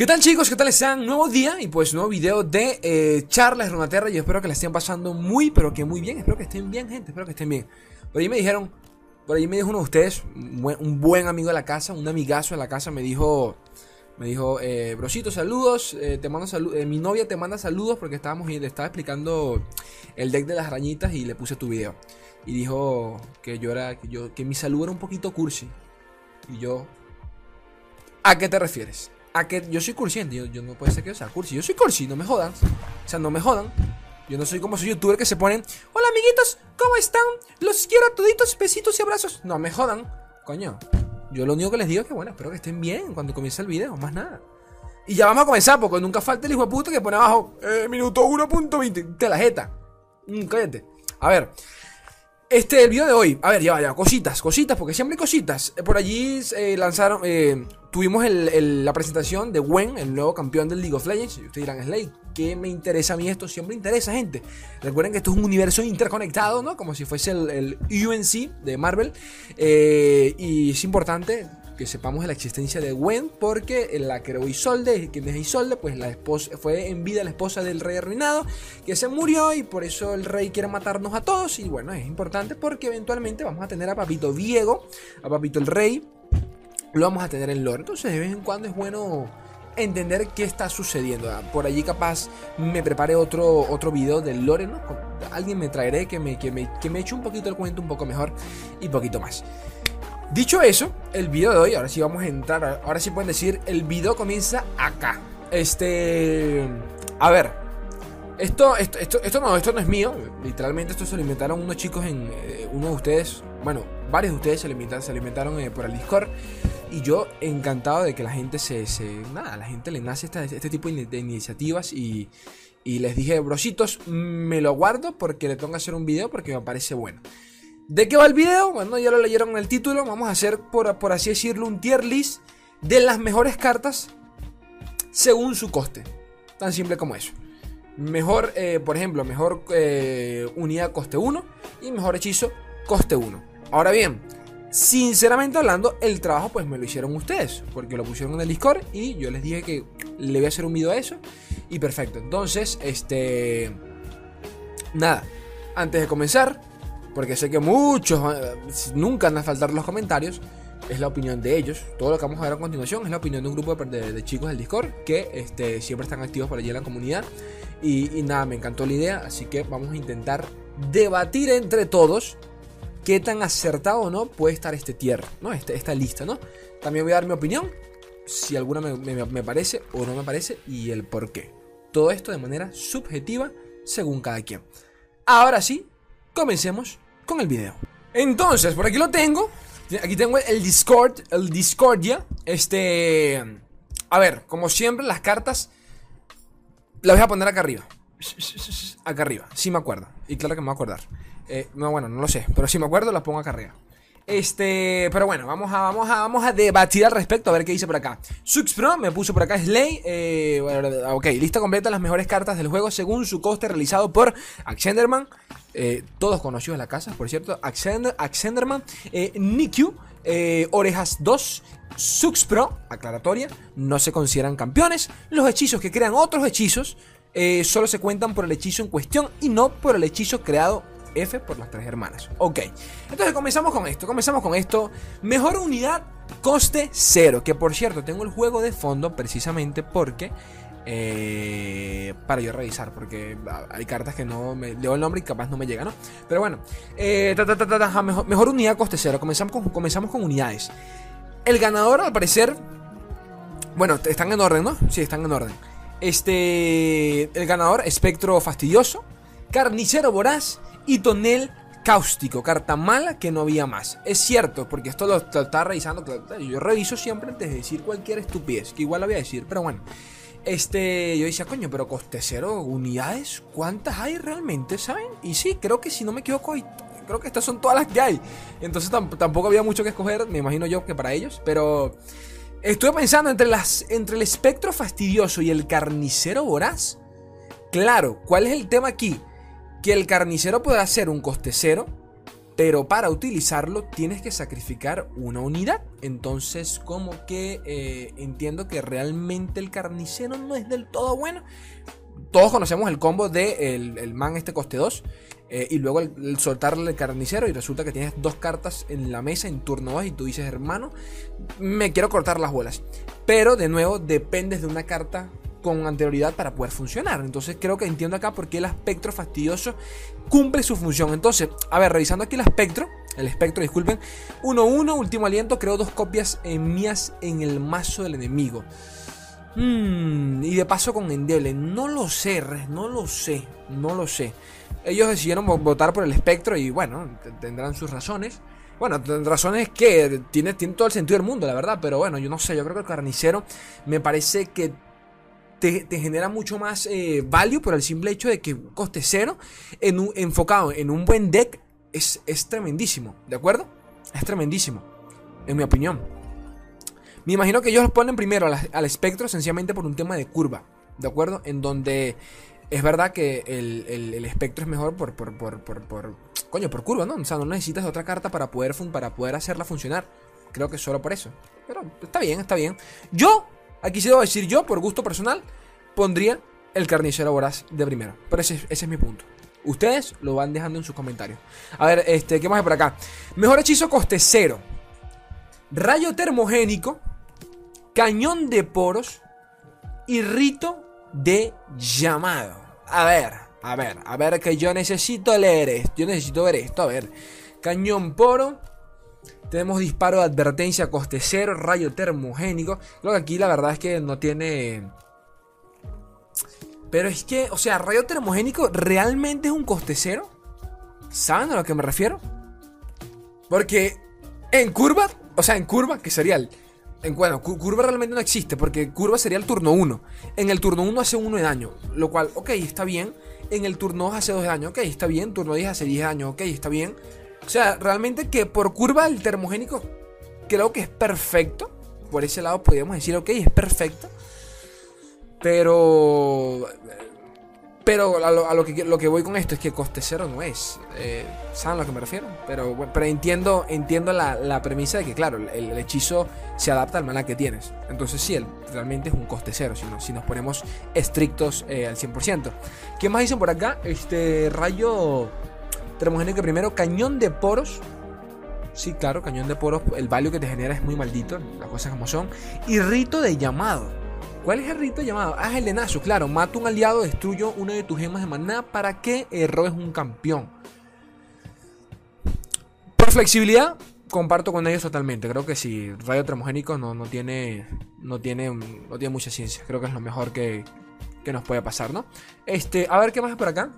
¿Qué tal chicos? ¿Qué tal están? Nuevo día y pues nuevo video de eh, charlas Runaterra y espero que la estén pasando muy pero que muy bien, espero que estén bien gente, espero que estén bien. Por ahí me dijeron, por ahí me dijo uno de ustedes, un buen, amigo de la casa, un amigazo de la casa me dijo, me dijo, eh, brosito saludos, eh, te mando eh, mi novia te manda saludos porque estábamos le estaba explicando el deck de las arañitas y le puse tu video. Y dijo que yo era, que yo, que mi saludo era un poquito cursi. Y yo, ¿a qué te refieres? A que yo soy cursi, yo, yo no puede ser que yo sea cursi, yo soy cursi, no me jodan, o sea, no me jodan. Yo no soy como esos youtubers que se ponen, hola amiguitos, ¿cómo están? Los quiero a toditos, besitos y abrazos. No me jodan, coño. Yo lo único que les digo es que bueno, espero que estén bien cuando comience el video, más nada. Y ya vamos a comenzar, porque nunca falta el hijo de puta que pone abajo, eh, minuto 1.20, te la jeta. Mm, cállate. A ver, este, el video de hoy, a ver, ya vaya, cositas, cositas, porque siempre hay cositas. Eh, por allí eh, lanzaron, eh, tuvimos la presentación de Gwen, el nuevo campeón del League of Legends. Y ustedes dirán, Slay, ¿qué me interesa a mí esto? Siempre interesa, gente. Recuerden que esto es un universo interconectado, ¿no? Como si fuese el, UNC de Marvel. y es importante que sepamos de la existencia de Gwen, porque la creó Isolde, quien es Isolde, pues la esposa, fue en vida la esposa del rey arruinado, que se murió y por eso el rey quiere matarnos a todos. Y bueno, es importante porque eventualmente vamos a tener a Papito Diego, a Papito el rey, lo vamos a tener en lore. Entonces de vez en cuando es bueno entender qué está sucediendo. Por allí capaz me prepare otro, otro video del lore, ¿no? Alguien me traeré que me, que, me, que me eche un poquito el cuento un poco mejor y poquito más. Dicho eso, el video de hoy, ahora sí vamos a entrar, ahora sí pueden decir, el video comienza acá. Este, a ver, esto, esto, esto, no, esto no es mío, literalmente esto se lo inventaron unos chicos en, eh, uno de ustedes, bueno, varios de ustedes se lo inventaron, se lo eh, por el Discord. Y yo encantado de que la gente se, nada, la gente le nace este tipo de iniciativas y, y les dije, brositos, me lo guardo porque le tengo que hacer un video porque me parece bueno. ¿De qué va el video? Bueno, ya lo leyeron en el título. Vamos a hacer, por, por así decirlo, un tier list de las mejores cartas según su coste. Tan simple como eso. Mejor, eh, por ejemplo, mejor eh, unidad coste 1 y mejor hechizo coste 1. Ahora bien, sinceramente hablando, el trabajo pues me lo hicieron ustedes, porque lo pusieron en el Discord y yo les dije que le voy a hacer un video a eso. Y perfecto, entonces, este... Nada, antes de comenzar, porque sé que muchos eh, nunca van a faltar los comentarios. Es la opinión de ellos. Todo lo que vamos a ver a continuación es la opinión de un grupo de, chicos del Discord que este, siempre están activos por allí en la comunidad. Y, nada, me encantó la idea. Así que vamos a intentar debatir entre todos qué tan acertado o no puede estar este tier, ¿no? Este, esta lista, ¿no? También voy a dar mi opinión. Si alguna me, me parece o no me parece y el por qué. Todo esto de manera subjetiva según cada quien. Ahora sí, comencemos con el video. Entonces, por aquí lo tengo. Aquí tengo el Discord, el Discordia. Este... A ver, como siempre, las cartas las voy a poner acá arriba. Acá arriba, sí me acuerdo. Y claro que me voy a acordar. Eh, no, bueno, no lo sé, pero si me acuerdo las pongo acá arriba. Este, pero bueno, vamos a, vamos a, vamos a debatir al respecto, a ver qué dice por acá. Suxpro me puso por acá Slay. Eh, ok, lista completa las mejores cartas del juego según su coste realizado por Axenderman. Eh, todos conocidos en la casa, por cierto. Axender, Axenderman, eh, Nikyu, eh, Orejas 2, Suxpro, aclaratoria, no se consideran campeones. Los hechizos que crean otros hechizos eh, solo se cuentan por el hechizo en cuestión y no por el hechizo creado F por las tres hermanas. Ok, entonces comenzamos con esto, comenzamos con esto. Mejor unidad, coste cero. Que por cierto, tengo el juego de fondo precisamente porque... Eh, para yo revisar, porque hay cartas que no me leo el nombre y capaz no me llega, ¿no? Pero bueno, eh, mejor, unidad coste cero. Comenzamos con, comenzamos con unidades. El ganador, al parecer, bueno, están en orden, ¿no? Sí, están en orden. Este, el ganador, espectro fastidioso, carnicero voraz y tonel cáustico, carta mala que no había más. Es cierto, porque esto lo, estaba revisando. Yo reviso siempre antes de decir cualquier estupidez, que igual lo voy a decir, pero bueno. Este, yo decía, coño, pero coste cero unidades, ¿cuántas hay realmente, saben? Y sí, creo que si no me equivoco, creo que estas son todas las que hay. Entonces tampoco había mucho que escoger, me imagino yo que para ellos, pero estuve pensando entre las entre el espectro fastidioso y el carnicero voraz. Claro, ¿cuál es el tema aquí? Que el carnicero pueda ser un coste cero, Pero para utilizarlo tienes que sacrificar una unidad. Entonces como que eh, entiendo que realmente el carnicero no es del todo bueno. Todos conocemos el combo de el, man este coste 2. Eh, y luego el, soltarle el carnicero y resulta que tienes dos cartas en la mesa en turno 2 y tú dices, hermano, me quiero cortar las bolas. Pero de nuevo dependes de una carta con anterioridad para poder funcionar. Entonces creo que entiendo acá por qué el espectro fastidioso cumple su función. Entonces, a ver, revisando aquí el espectro, el espectro, disculpen, 1-1, último aliento, creo dos copias mías en el mazo del enemigo. Hmm, y de paso con Endeble, no lo sé, no lo sé, no lo sé. Ellos decidieron votar por el espectro y bueno, tendrán sus razones. Bueno, razones que tiene, tiene todo el sentido del mundo, la verdad, pero bueno, yo no sé, yo creo que el carnicero me parece que te, genera mucho más eh, value por el simple hecho de que un coste cero en un, enfocado en un buen deck es, es tremendísimo, ¿de acuerdo? Es tremendísimo, en mi opinión. Me imagino que ellos lo ponen primero al, espectro sencillamente por un tema de curva, ¿de acuerdo? En donde es verdad que el, espectro es mejor por, por, por, por, coño, por curva, ¿no? O sea, no necesitas otra carta para poder, para poder hacerla funcionar. Creo que solo por eso. Pero está bien, está bien. Yo Aquí se debo decir yo, por gusto personal, pondría el carnicero voraz de primero. Pero ese, es mi punto. Ustedes lo van dejando en sus comentarios. A ver, este, ¿qué más hay por acá? Mejor hechizo coste cero. Rayo termogénico. Cañón de poros. Y rito de llamado. A ver, a ver, a ver que yo necesito leer esto. Yo necesito ver esto. A ver. Cañón poro. Tenemos disparo de advertencia coste cero, rayo termogénico. Creo que aquí la verdad es que no tiene... Pero es que, o sea, rayo termogénico realmente es un coste cero. ¿Saben a lo que me refiero? Porque en curva, o sea, en curva, que sería el... En, bueno, curva realmente no existe, porque curva sería el turno 1. En el turno 1 hace 1 de daño, lo cual, ok, está bien. En el turno 2 hace 2 de daño, ok, está bien. Turno 10 hace 10 de daño, ok, está bien. O sea, realmente que por curva el termogénico creo que es perfecto. Por ese lado podríamos decir, ok, es perfecto. Pero... Pero a lo, que, lo que voy con esto es que coste cero no es. Eh, ¿Saben a lo que me refiero? Pero, pero entiendo, entiendo la, premisa de que, claro, el, hechizo se adapta al mana que tienes. Entonces sí, realmente es un coste cero, si, si nos ponemos estrictos eh, al 100%. ¿Qué más dicen por acá? Este rayo Termogénico primero, cañón de poros. Sí, claro, cañón de poros, el value que te genera es muy maldito, las cosas como son. Y rito de llamado. ¿Cuál es el rito de llamado? Ah, el de claro. Mata un aliado, destruyo una de tus gemas de maná para que robes un campeón. Por flexibilidad, comparto con ellos totalmente. Creo que si rayo termogénico no, no, tiene, no, tiene, no tiene mucha ciencia. Creo que es lo mejor que, que nos puede pasar, ¿no? Este, a ver qué más por acá.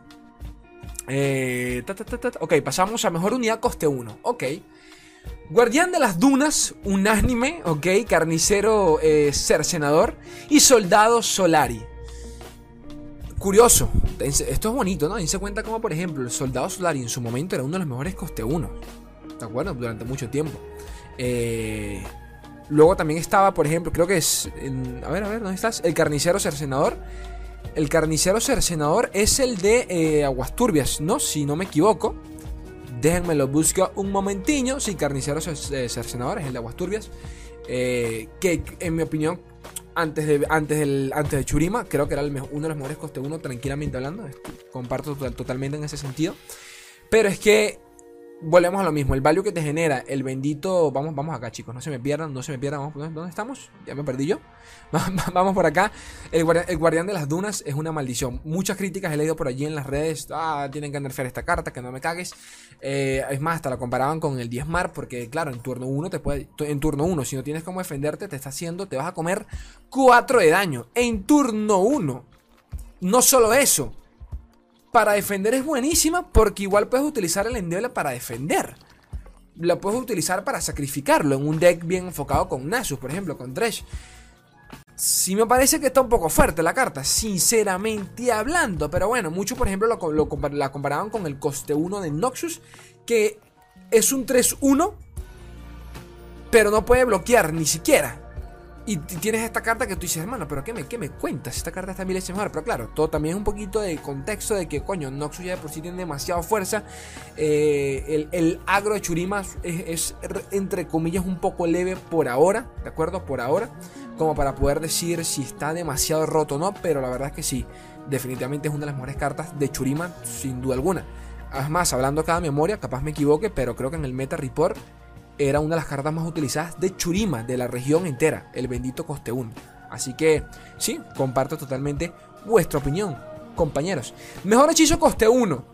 Eh, ok, pasamos a mejor unidad coste 1. Ok. Guardián de las Dunas, unánime, ok. Carnicero eh, Cercenador y Soldado Solari. Curioso, esto es bonito, ¿no? se cuenta como, por ejemplo, el Soldado Solari en su momento era uno de los mejores coste 1. ¿De acuerdo? Durante mucho tiempo. Eh, luego también estaba, por ejemplo, creo que es. a ver, a ver, ¿dónde estás? El Carnicero Cercenador el carnicero cercenador es el de eh, Aguas Turbias, ¿no? Si no me equivoco. Déjenme lo busco un momentiño. Sí, carnicero eh, cercenador es el de Aguas Turbias. Eh, que en mi opinión, antes de, antes del, antes de Churima, creo que era uno de los mejores coste 1, tranquilamente hablando. Comparto totalmente en ese sentido. Pero es que volvemos a lo mismo. El value que te genera el bendito. Vamos, vamos acá, chicos. No se me pierdan, no se me pierdan. ¿Dónde estamos? Ya me perdí yo. vamos por acá. El guardián, de las dunas es una maldición. Muchas críticas he leído por allí en las redes. Ah, tienen que nerfear esta carta, que no me cagues. Eh, es más, hasta la comparaban con el 10 mar. Porque, claro, en turno 1 te puede. En turno 1, si no tienes cómo defenderte, te está haciendo. Te vas a comer 4 de daño. En turno 1. No solo eso para defender es buenísima porque igual puedes utilizar el endeble para defender. Lo puedes utilizar para sacrificarlo en un deck bien enfocado con Nasus, por ejemplo, con Thresh. Sí me parece que está un poco fuerte la carta, sinceramente hablando. Pero bueno, muchos por ejemplo la comparaban con el coste 1 de Noxus, que es un 3-1, pero no puede bloquear ni siquiera. Y tienes esta carta que tú dices, hermano, pero ¿qué me, qué me cuentas? Esta carta está mil veces mejor. Pero claro, todo también es un poquito de contexto de que, coño, Noxus ya de por sí tiene demasiada fuerza. Eh, el, agro de Churima es, entre comillas, un poco leve por ahora, ¿de acuerdo? Por ahora. Como para poder decir si está demasiado roto o no. Pero la verdad es que sí, definitivamente es una de las mejores cartas de Churima, sin duda alguna. Además, hablando cada memoria, capaz me equivoque, pero creo que en el Meta Report era una de las cartas más utilizadas de Churima, de la región entera, el bendito coste 1. Así que sí, comparto totalmente vuestra opinión, compañeros. Mejor hechizo coste 1.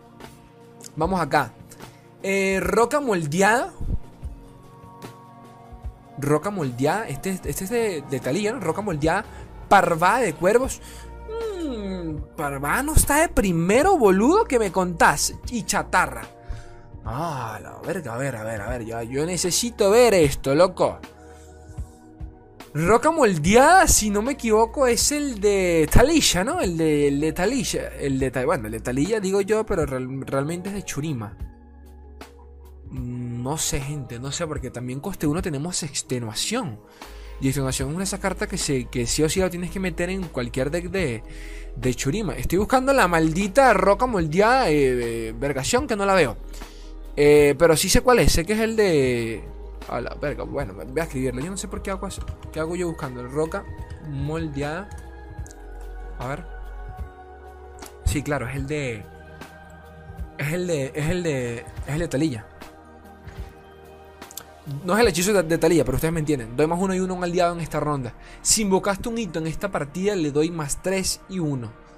Vamos acá. Eh, roca moldeada. Roca moldeada. Este, este es de, de Talía, ¿no? Roca moldeada. Parvada de cuervos. Mmm, parvada no está de primero, boludo, que me contás. Y chatarra. Ah, la verga, a ver, a ver, a ver, ya, yo necesito ver esto, loco. Roca moldeada, si no me equivoco, es el de Talilla, ¿no? El de, el de Talilla. El de, bueno, el de Talilla digo yo, pero realmente es de Churima. No sé, gente, no sé, porque también coste 1 tenemos extenuación. Y extenuación es una de esas cartas que, se, que sí o sí la tienes que meter en cualquier deck de, de Churima. Estoy buscando la maldita roca moldeada eh, Vergación que no la veo. Eh, pero sí sé cuál es, sé que es el de... A la verga, bueno, voy a escribirlo. Yo no sé por qué hago eso. ¿Qué hago yo buscando? Roca moldeada. A ver. Sí, claro, es el de... Es el de... Es el de... Es el de Talilla. No es el hechizo de, de, Talilla, pero ustedes me entienden. Doy más uno y uno a un aliado en esta ronda. Si invocaste un hito en esta partida, le doy más 3 y 1.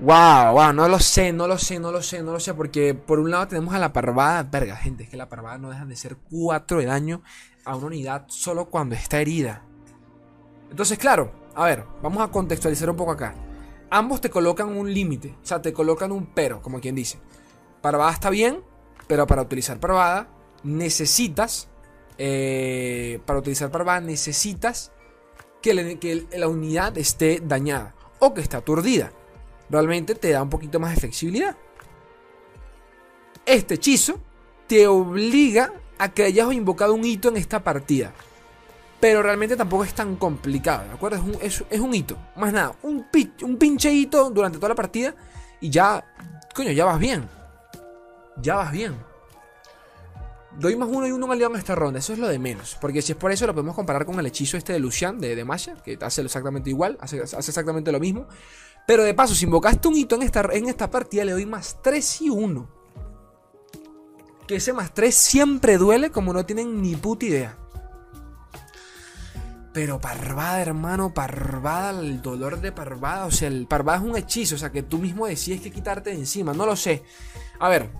Wow, wow, no lo sé, no lo sé, no lo sé, no lo sé. Porque por un lado tenemos a la parvada. Verga, gente, es que la parvada no dejan de ser 4 de daño a una unidad solo cuando está herida. Entonces, claro, a ver, vamos a contextualizar un poco acá. Ambos te colocan un límite, o sea, te colocan un pero, como quien dice. Parvada está bien, pero para utilizar parvada necesitas. Eh, para utilizar parvada necesitas que, que la unidad esté dañada o que esté aturdida realmente te da un poquito más de flexibilidad. Este hechizo te obliga a que hayas invocado un hito en esta partida. Pero realmente tampoco es tan complicado, ¿de acuerdo? Es un, es, un hito, más nada, un, un pinche hito durante toda la partida y ya, coño, ya vas bien. Ya vas bien. Doy más uno y uno al león en esta ronda, eso es lo de menos. Porque si es por eso, lo podemos comparar con el hechizo este de Lucian, de, de Masha, que hace exactamente igual, hace exactamente lo mismo. Pero de paso, si invocaste un hito en esta, en esta partida, le doy más 3 y 1. Que ese más 3 siempre duele como no tienen ni puta idea. Pero parvada, hermano, parvada, el dolor de parvada. O sea, el parvada es un hechizo, o sea, que tú mismo decides que quitarte de encima. No lo sé. A ver,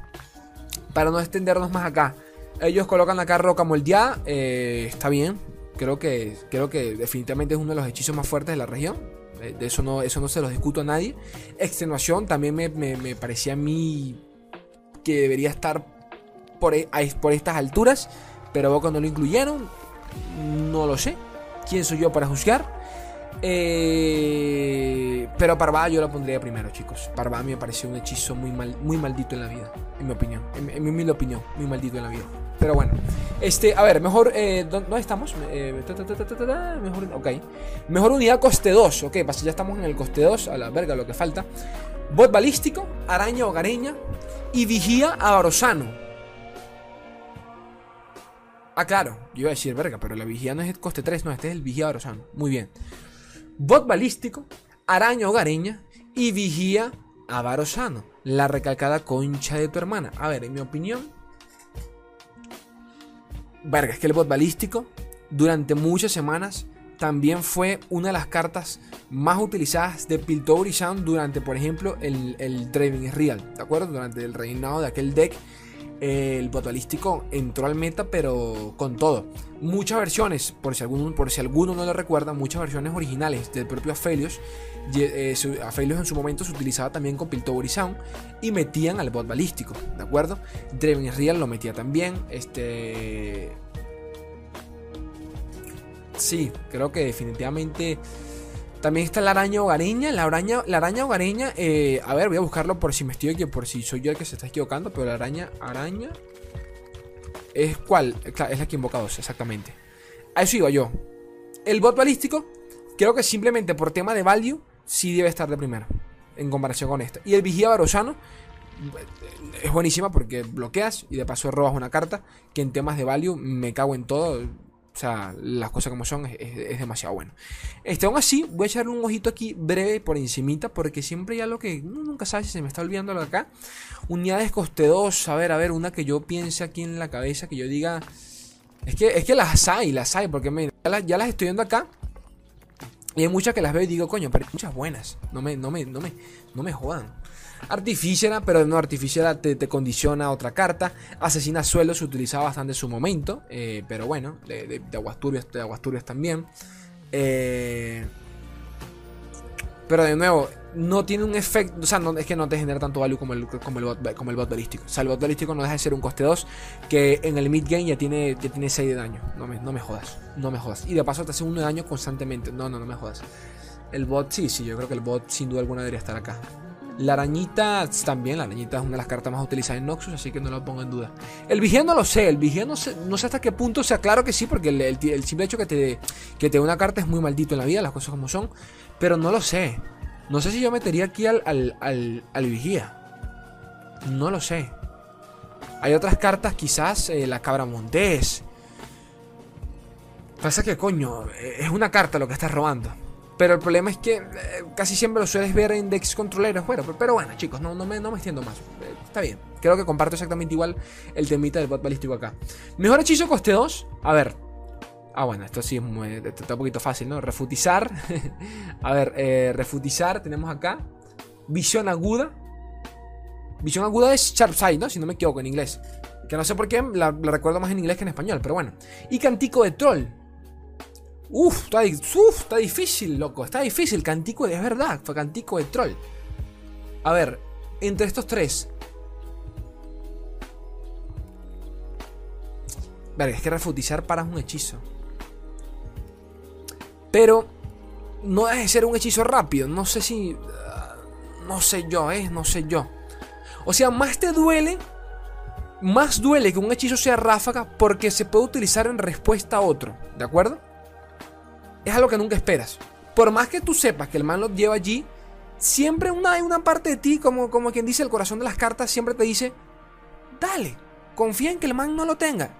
para no extendernos más acá. Ellos colocan acá roca moldeada. Eh, está bien. Creo que, creo que definitivamente es uno de los hechizos más fuertes de la región. Eso no, eso no se lo discuto a nadie. Extenuación también me, parecía a mí que debería estar por, e, por estas alturas. Pero cuando lo incluyeron, no lo sé. ¿Quién soy yo para juzgar? Eh, pero Parvada yo la pondría primero, chicos. Parvada me pareció un hechizo muy, mal, muy maldito en la vida, en mi opinión. En, mi humilde opinión, muy maldito en la vida. Pero bueno, este, a ver, mejor. Eh, ¿Dónde estamos? mejor, ok. Mejor unidad coste 2. Ok, ya estamos en el coste 2. A la verga, lo que falta. Bot balístico, araña hogareña y vigía a. Ah, claro, yo iba a decir verga, pero la vigía no es el coste 3, no, este es el vigía Barosano. Muy bien. Bot balístico, araña hogareña y vigía a. La recalcada concha de tu hermana. A ver, en mi opinión, verga, es que el bot balístico durante muchas semanas también fue una de las cartas más utilizadas de Piltover y Sound durante, por ejemplo, el, el Driving Real, ¿de acuerdo? Durante el reinado de aquel deck, el bot balístico entró al meta, pero con todo. Muchas versiones, por si alguno, por si alguno no lo recuerda, muchas versiones originales del propio Aphelios. Eh, en su momento se utilizaba también con Piltover Sound y metían al bot balístico, ¿de acuerdo? Draven Real lo metía también. Este. Sí, creo que definitivamente. También está la araña hogareña. La araña, la araña hogareña. Eh, a ver, voy a buscarlo por si me estoy por si soy yo el que se está equivocando. Pero la araña. Araña. ¿Es cuál? Es la que invocados, exactamente. A eso iba yo. el bot balístico, creo que simplemente por tema de value, sí debe estar de primero. En comparación con esto. Y el vigía barosano es buenísima porque bloqueas y de paso robas una carta que en temas de value me cago en todo. O sea, las cosas como son es, demasiado bueno. Este, aún así, voy a echarle un ojito aquí breve por encimita porque siempre hay algo que nunca sabes si se me está olvidando lo de acá. Unidades coste 2, a ver, a ver, una que yo piense aquí en la cabeza, que yo diga... Es que, es que las hay, las hay, porque ya, las, ya las estoy viendo acá. Y hay muchas que las veo y digo, coño, pero hay muchas buenas. No me, no me, no me, no me jodan. Artificiera, pero no Artificiera te, te, condiciona otra carta. Asesina suelo se utilizaba bastante en su momento. Eh, pero bueno, de, de, de, Aguasturbias, de también. Eh, pero de nuevo, no tiene un efecto. O sea, no, es que no te genera tanto value como el, como el, bot, como el bot balístico. O sea, el bot balístico no deja de ser un coste 2 que en el mid game ya tiene, ya tiene 6 de daño. No me, no me jodas. No me jodas. Y de paso te hace 1 de daño constantemente. No, no, no me jodas. El bot, sí, sí, yo creo que el bot sin duda alguna debería estar acá. La arañita también, la arañita es una de las cartas más utilizadas en Noxus, así que no lo pongo en duda. El vigía no lo sé, el vigía no sé, hasta qué punto, sea, claro que sí, porque el, simple hecho que te, que te dé una carta es muy maldito en la vida, las cosas como son, pero no lo sé. No sé si yo metería aquí al, al, al, vigía. No lo sé. Hay otras cartas, quizás eh, la cabra montés. Pasa que, coño, es una carta lo que estás robando. Pero el problema es que eh, casi siempre lo sueles ver en decks controleros. Bueno, pero, bueno, chicos, no, no, me, no me extiendo más. Eh, está bien. Creo que comparto exactamente igual el temita del bot balístico acá. Mejor hechizo coste 2. A ver. Ah, bueno, esto sí es muy, está un poquito fácil, ¿no? Refutizar. a ver, eh, refutizar tenemos acá. Visión aguda. Visión aguda es Sharp Sight, ¿no? Si no me equivoco en inglés. Que no sé por qué la, la recuerdo más en inglés que en español, pero bueno. Y Cantico de Troll. Uf, está, está difícil, loco. Está difícil. Cantico, es verdad. Fue Cantico de Troll. A ver, entre estos tres. Vale, es que refutizar para un hechizo. Pero no debe ser un hechizo rápido. No sé si. Uh, no sé yo, eh. No sé yo. O sea, más te duele. Más duele que un hechizo sea ráfaga porque se puede utilizar en respuesta a otro. ¿De acuerdo? Es algo que nunca esperas. Por más que tú sepas que el man lo lleva allí, siempre una, hay una parte de ti, como, como quien dice el corazón de las cartas, siempre te dice, dale, confía en que el man no lo tenga.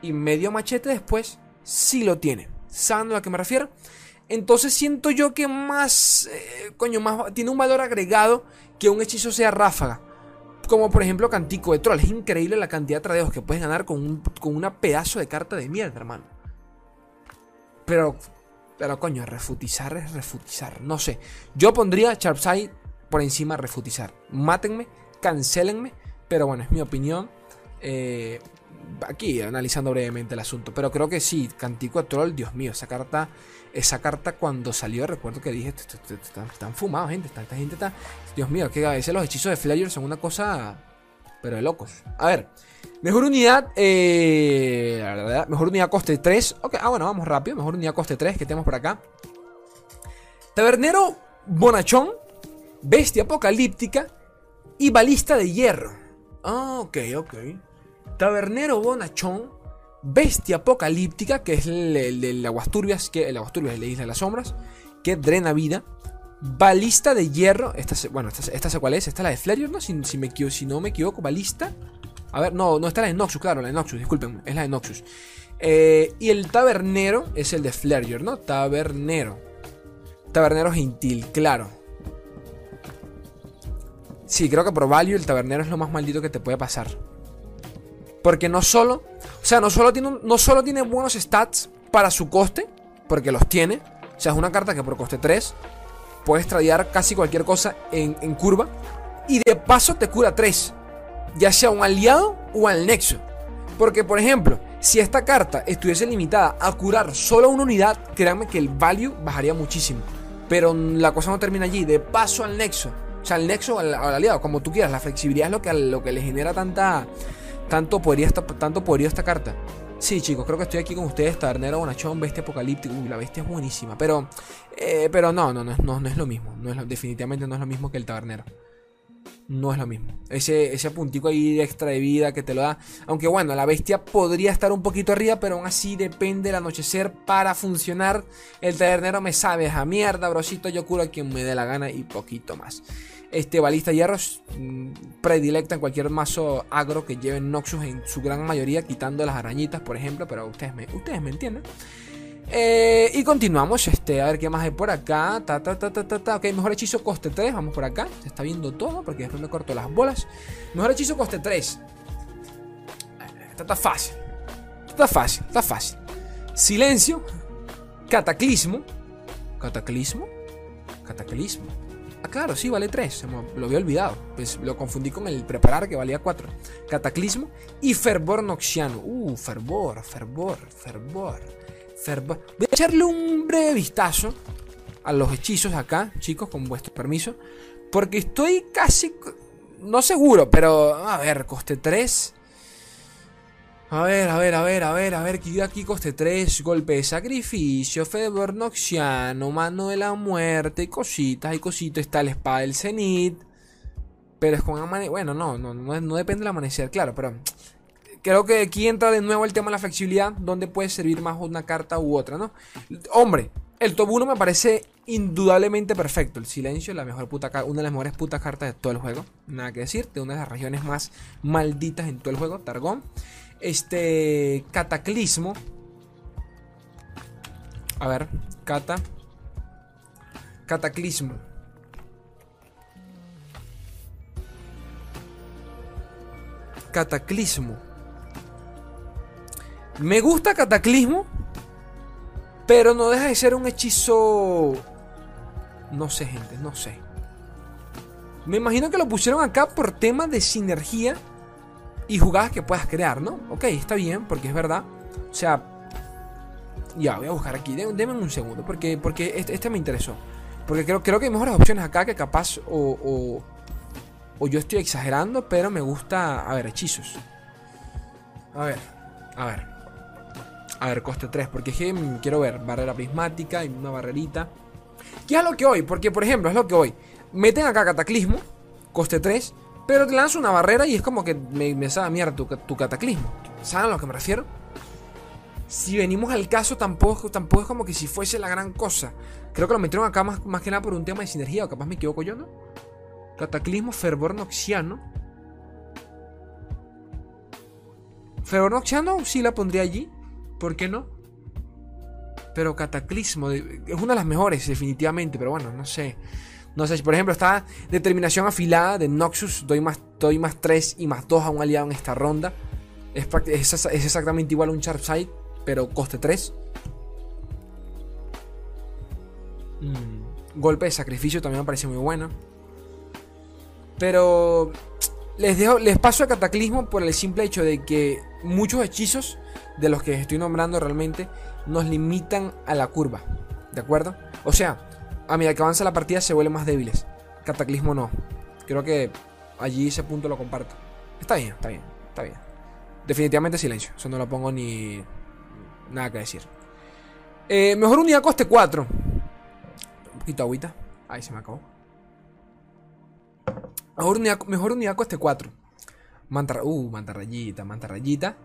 Y medio machete después, sí lo tiene. ¿Saben a que me refiero? Entonces siento yo que más, eh, coño, más tiene un valor agregado que un hechizo sea ráfaga. Como por ejemplo Cantico de Troll. Es increíble la cantidad de tradeos que puedes ganar con, un, con pedazo de carta de mierda, hermano. Pero, pero coño, refutizar es refutizar. No sé. Yo pondría Sharpside por encima refutizar. Mátenme, cancelenme. Pero bueno, es mi opinión. Eh, aquí analizando brevemente el asunto. Pero creo que sí, Cantico Troll, Dios mío, esa carta. Esa carta cuando salió, recuerdo que dije, están fumados, gente. Esta, gente está. Dios mío, que a veces los hechizos de Flayer son una cosa. Pero de locos. A ver. Mejor unidad, eh, mejor unidad coste 3. Ok, ah, bueno, vamos rápido. Mejor unidad coste 3 que tenemos por acá. Tabernero Bonachón, Bestia Apocalíptica y Balista de Hierro. Ah, ok, ok. Tabernero Bonachón, Bestia Apocalíptica, que es el, de Aguasturbias, que el Aguasturbias es la Isla de las Sombras, que drena vida. Balista de hierro. Bueno, esta, esta sé cuál es. Esta es la de Flareon, ¿no? Si no me equivoco, balista. A ver, no, no está la de Noxus, claro, la de Noxus, disculpen, es la de Noxus. Eh, y el tabernero es el de Flareon, ¿no? Tabernero. Tabernero gentil, claro. Sí, creo que por value el tabernero es lo más maldito que te puede pasar. Porque no solo, o sea, no solo tiene, no solo tiene buenos stats para su coste, porque los tiene. O sea, es una carta que por coste 3 puedes tradear casi cualquier cosa en, curva. Y de paso te cura 3 ya sea un aliado o al nexo. Porque, por ejemplo, si esta carta estuviese limitada a curar solo una unidad, créanme que el value bajaría muchísimo. Pero la cosa no termina allí, de paso al nexo. O sea, al nexo o al, aliado, como tú quieras. La flexibilidad es lo que, lo que le genera tanta, tanto, poderío esta, tanto poderío esta carta. Sí, chicos, creo que estoy aquí con ustedes. Tabernero, Bonachón, Bestia Apocalíptico. Uy, la bestia es buenísima. Pero, eh, pero no, no, no, no, no es lo mismo. No definitivamente no es lo mismo que el tabernero. No es lo mismo. Ese, ese puntico ahí extra de vida que te lo da. Aunque bueno, la bestia podría estar un poquito arriba, pero aún así depende del anochecer para funcionar. El tabernero me sabe a mierda, brosito. Yo curo a quien me dé la gana y poquito más. Este balista hierros mm, predilecta en cualquier mazo agro que lleve Noxus en su gran mayoría, quitando las arañitas, por ejemplo. Pero ustedes me, ustedes me entienden. Eh, y continuamos, este, a ver qué más hay por acá. Ta, ta, ta, ta, ta, Ok, mejor hechizo coste 3. Vamos por acá. Se está viendo todo porque después me corto las bolas. Mejor hechizo coste 3. Está, está fácil. Está fácil, está fácil. Silencio. Cataclismo. Cataclismo. Cataclismo. Ah, claro, sí, vale 3. Lo había olvidado. Pues lo confundí con el preparar que valía 4. Cataclismo y fervor noxiano. Uh, fervor, fervor, fervor. Voy a echarle un breve vistazo a los hechizos acá, chicos, con vuestro permiso. Porque estoy casi... No seguro, pero... A ver, coste 3. A ver, a ver, a ver, a ver, a ver, que aquí coste 3, golpe de sacrificio, Fedor Noxiano, mano de la muerte, cositas, y cositas, está la espada del cenit. Pero es con amanecer. Bueno, no, no, no, no depende del amanecer, claro, pero creo que aquí entra de nuevo el tema de la flexibilidad, donde puede servir más una carta u otra, ¿no? Hombre, el top 1 me parece indudablemente perfecto. El silencio, la mejor puta una de las mejores putas cartas de todo el juego. Nada que decir, de una de las regiones más malditas en todo el juego, Targón. Este cataclismo. A ver, cata. Cataclismo. Cataclismo. Me gusta Cataclismo, pero no deja de ser un hechizo... No sé, gente, no sé. Me imagino que lo pusieron acá por tema de sinergia y jugadas que puedas crear, ¿no? Ok, está bien, porque es verdad. O sea, ya, voy a buscar aquí. Denme un segundo, porque, porque este, este, me interesó. Porque creo, creo que hay mejores opciones acá que capaz o, o, o yo estoy exagerando, pero me gusta... A ver, hechizos. A ver, a ver. A ver, coste 3, porque quiero ver barrera prismática y una barrerita. ¿Qué es lo que hoy? Porque, por ejemplo, es lo que hoy. Meten acá cataclismo, coste 3, pero te lanzo una barrera y es como que me, me sabe mierda tu, cataclismo. ¿Saben a lo que me refiero? Si venimos al caso, tampoco, tampoco es como que si fuese la gran cosa. Creo que lo metieron acá más, más que nada por un tema de sinergia, o capaz me equivoco yo, ¿no? Cataclismo, fervor noxiano. Fervor noxiano sí la pondría allí. ¿Por qué no? Pero Cataclismo es una de las mejores, definitivamente. Pero bueno, no sé. No sé, por ejemplo está Determinación afilada de Noxus. Doy más, doy más 3 y más 2 a un aliado en esta ronda. Es, es, exactamente igual a un Sharpside, pero coste 3. Mm, golpe de sacrificio también me parece muy bueno. Pero les, dejo, les paso a Cataclismo por el simple hecho de que muchos hechizos de los que estoy nombrando realmente nos limitan a la curva. ¿De acuerdo? O sea, a medida que avanza la partida se vuelven más débiles. Cataclismo no. Creo que allí ese punto lo comparto. Está bien, está bien, está bien. Definitivamente silencio. Eso no lo pongo ni nada que decir. Eh, mejor unidad coste 4. Un poquito agüita. Ahí se me acabó. Mejor unidad, mejor unidad coste 4. Manta, uh, mantarrayita, mantarrayita.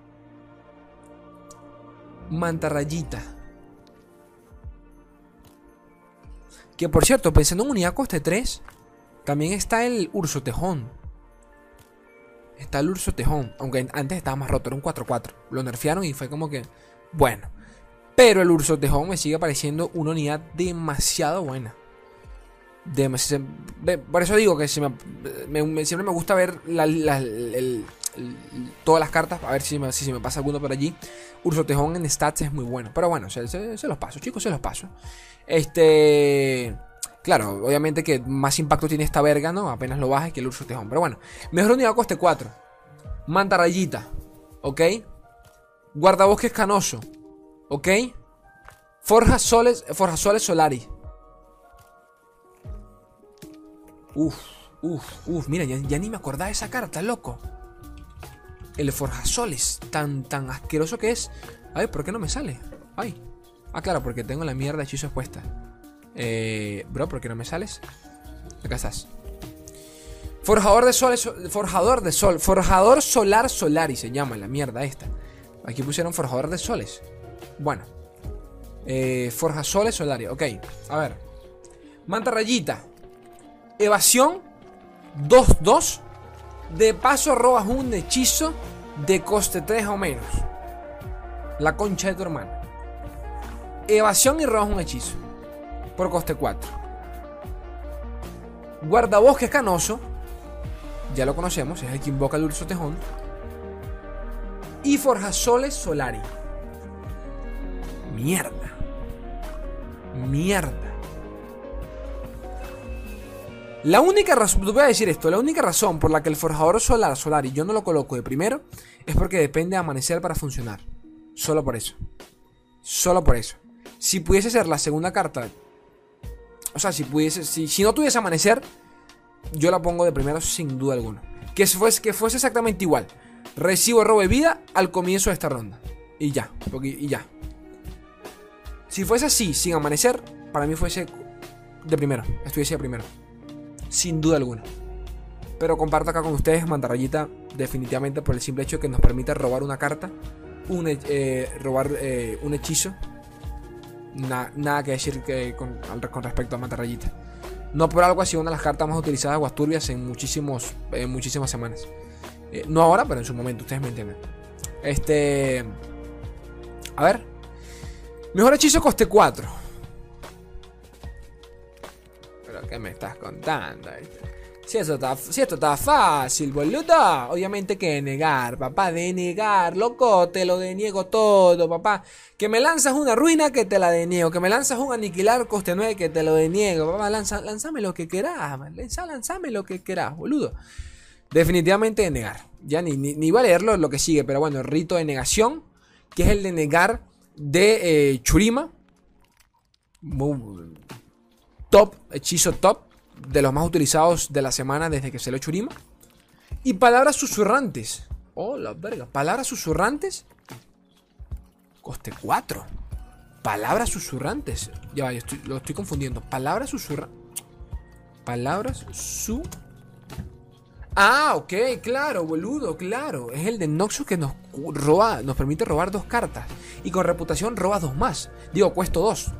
Mantarrayita. Que por cierto, pensando en unidad coste 3, también está el urso tejón. Está el urso tejón. Aunque antes estaba más roto, era un 4-4. Lo nerfearon y fue como que. Bueno. Pero el urso tejón me sigue pareciendo una unidad demasiado buena. Por eso digo que siempre me gusta ver todas las cartas. A ver si, me pasa alguno por allí. Urso Tejón en stats es muy bueno. Pero bueno, se, los paso, chicos, se los paso. Este. Claro, obviamente que más impacto tiene esta verga, ¿no? Apenas lo baja que el Urso Tejón. Pero bueno, mejor unidad coste 4. Manta Rayita. ¿Ok? Guardabosques Canoso. ¿Ok? Forja Soles, Forja Soles Solari. Uf, uf, uf. Mira, ya, ni me acordaba de esa carta, loco el forjasoles, tan, tan asqueroso que es. Ay, ¿por qué no me sale? Ay. Ah, claro, porque tengo la mierda de hechizos puesta. Eh, bro, ¿por qué no me sales? Acá estás. Forjador de sol, forjador de sol, forjador solar solari se llama la mierda esta. Aquí pusieron forjador de soles. Bueno. Eh, forja soles solari, ok. A ver. Manta rayita. Evasión 2-2. De paso robas un hechizo de coste 3 o menos. La concha de tu hermano. Evasión y robas un hechizo. Por coste 4. Guardabosque canoso. Ya lo conocemos, es el que invoca el Urso Tejón. Y Forjasoles Solari. Mierda. Mierda. La única razón, voy a decir esto, la única razón por la que el forjador solar Solari yo no lo coloco de primero es porque depende de amanecer para funcionar. Solo por eso. Solo por eso. Si pudiese ser la segunda carta, o sea, si pudiese, si, no tuviese amanecer, yo la pongo de primero sin duda alguna. Que fuese, que fuese exactamente igual. Recibo robo de vida al comienzo de esta ronda. Y ya, y ya. Si fuese así, sin amanecer, para mí fuese de primero. Estuviese de primero. Sin duda alguna. Pero comparto acá con ustedes Mandarrayita definitivamente por el simple hecho que nos permite robar una carta, un, eh, robar eh, un hechizo. nada que decir que con, respecto a Mandarrayita. No por algo ha sido una de las cartas más utilizadas de Guasturbias en, muchísimos, en muchísimas semanas. Eh, no ahora, pero en su momento, ustedes me entienden. Este. A ver. Mejor hechizo coste 4. ¿Qué me estás contando? Si, eso está, si esto está fácil, boludo. Obviamente que negar, papá. Denegar, loco. Te lo deniego todo, papá. Que me lanzas una ruina, que te la deniego. Que me lanzas un aniquilar coste 9, que te lo deniego. Papá, lanza, lanzame lo que querás. Lanza, lanzame lo que querás, boludo. Definitivamente negar. Ya ni, ni, va a leerlo lo que sigue, pero bueno, rito de negación, que es el de negar de eh, Churima. Top, hechizo top de los más utilizados de la semana desde que se lo Churima. Y palabras susurrantes. Oh, la verga. Palabras susurrantes. Coste 4. Palabras susurrantes. Ya, lo estoy confundiendo. Palabras susurrantes. Palabras su. Ah, ok, claro, boludo, claro. Es el de Noxus que nos roba, nos permite robar dos cartas. Y con reputación roba dos más. Digo, cuesto dos.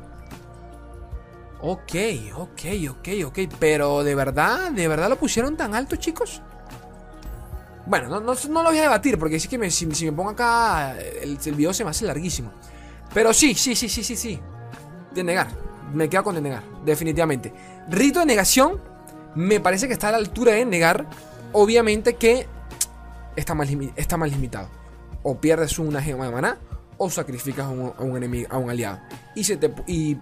Ok, ok, ok, ok. Pero de verdad, ¿de verdad lo pusieron tan alto, chicos? Bueno, no, no, lo voy a debatir porque es que si, me pongo acá, el, video se me hace larguísimo. Pero sí, sí, sí, sí, sí, sí. De negar. Me quedo con de negar, definitivamente. Rito de negación me parece que está a la altura de negar. Obviamente que está más, está limitado. O pierdes una gema de maná o sacrificas a un, enemigo, a un aliado. Y, se te, y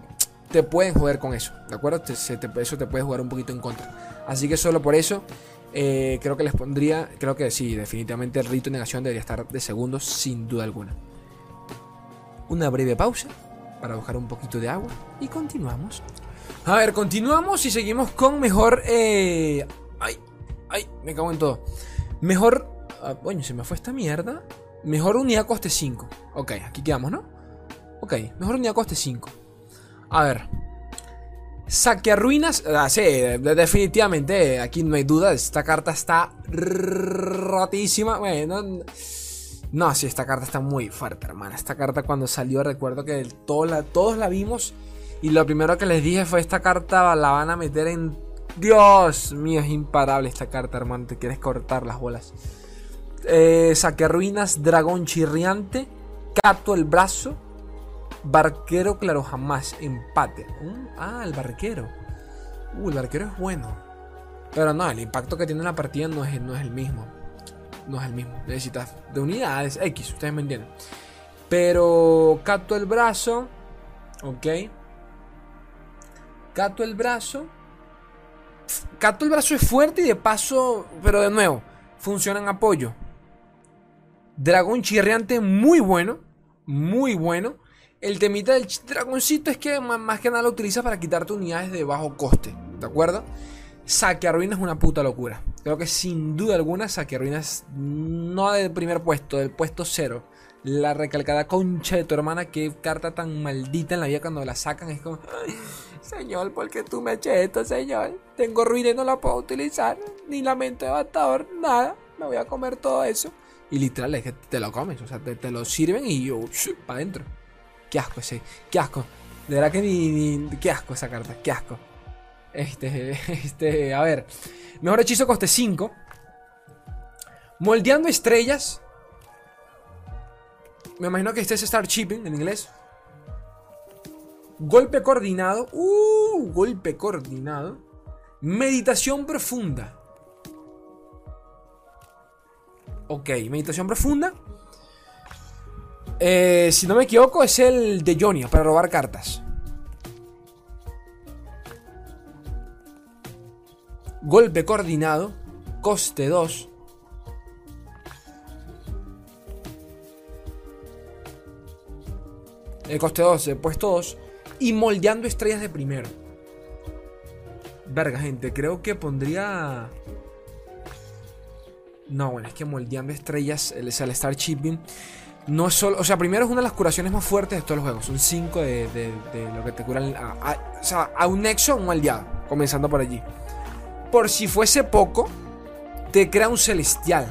te pueden joder con eso, ¿de acuerdo? eso te puede jugar un poquito en contra. Así que solo por eso eh, creo que les pondría, creo que sí, definitivamente el rito de negación debería estar de segundos sin duda alguna. Una breve pausa para buscar un poquito de agua y continuamos. A ver, continuamos y seguimos con mejor... Eh... Ay, ay, me cago en todo. Mejor... Ah, bueno, se me fue esta mierda. Mejor unidad coste 5. Ok, aquí quedamos, ¿no? Ok, mejor unidad coste 5. A ver. Saque ruinas. Ah, sí, definitivamente. Aquí no hay duda. Esta carta está rotísima. Bueno. No, sí, esta carta está muy fuerte, hermana. Esta carta cuando salió, recuerdo que todos la vimos. Y lo primero que les dije fue: Esta carta la van a meter en. Dios mío, es imparable esta carta, hermano. Te quieres cortar las bolas. Eh, saque ruinas, dragón chirriante, cato el brazo, Barquero, claro, jamás. Empate. Ah, el barquero. Uh, el barquero es bueno. Pero no, el impacto que tiene en la partida no es, no es el mismo. No es el mismo. Necesitas de unidades X, ustedes me entienden. Pero cato el brazo. Ok. Cato el brazo. Cato el brazo es fuerte y de paso. Pero de nuevo, funciona en apoyo. Dragón chirriante muy bueno. Muy bueno. El temita del dragoncito es que más que nada lo utiliza para quitarte unidades de bajo coste, ¿de acuerdo? Saque a ruinas es una puta locura. Creo que sin duda alguna Saque a ruinas no del primer puesto, del puesto cero. La recalcada concha de tu hermana, que carta tan maldita en la vida cuando la sacan. Es como. Señor, ¿por qué tú me eches esto, señor? Tengo ruina y no la puedo utilizar. Ni lamento devastador, nada. Me voy a comer todo eso. Y literal, es que te lo comes. O sea, te, lo sirven y yo, para adentro. Qué asco ese, qué asco. De verdad que ni, ni, Qué asco esa carta, qué asco. Este, este, a ver. Mejor hechizo coste 5. Moldeando estrellas. Me imagino que este es Star Chipping en inglés. Golpe coordinado. Uh, golpe coordinado. Meditación profunda. Ok, meditación profunda. Eh, si no me equivoco, es el de Jonia para robar cartas. Golpe coordinado. Coste 2. El coste 2, puesto 2 y moldeando estrellas de primero. Verga, gente, creo que pondría. No, bueno, es que moldeando estrellas, el, el Star Chipping, no es solo. O sea, primero es una de las curaciones más fuertes de todos los juegos. Son 5 de, lo que te curan. o sea, a un nexo, un moldeado. Comenzando por allí. Por si fuese poco, te crea un celestial.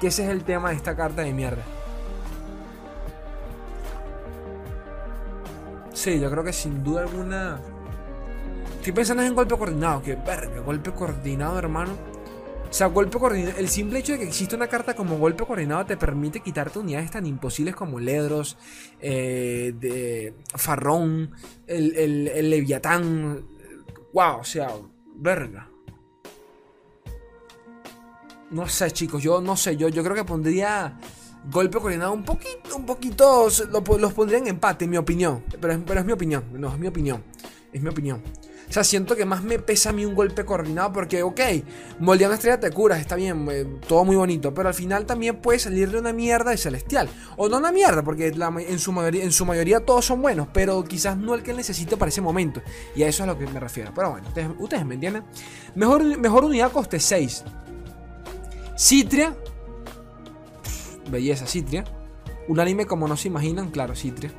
Que ese es el tema de esta carta de mierda. Sí, yo creo que sin duda alguna. Estoy pensando en golpe coordinado. Que verga, golpe coordinado, hermano. O sea, golpe coordinado. El simple hecho de que existe una carta como golpe coordinado te permite quitarte unidades tan imposibles como Ledros, eh, de Farrón, el, el, Leviatán. Wow, o sea, verga. No sé, chicos, yo no sé, yo, yo creo que pondría golpe coordinado un poquito, un poquito, los pondría en empate, en mi opinión. Pero, es mi opinión, no, es mi opinión. Es mi opinión. O sea, siento que más me pesa a mí un golpe coordinado porque, ok, moldeando estrella te curas, está bien, eh, todo muy bonito, pero al final también puede salirle una mierda de celestial. O no una mierda, porque en, su mayoría, en su mayoría todos son buenos, pero quizás no el que necesite para ese momento. Y a eso es a lo que me refiero. Pero bueno, ustedes, me entienden. Mejor, mejor unidad coste 6. Citria, belleza, Citria. Un anime como no se imaginan, claro, Citria.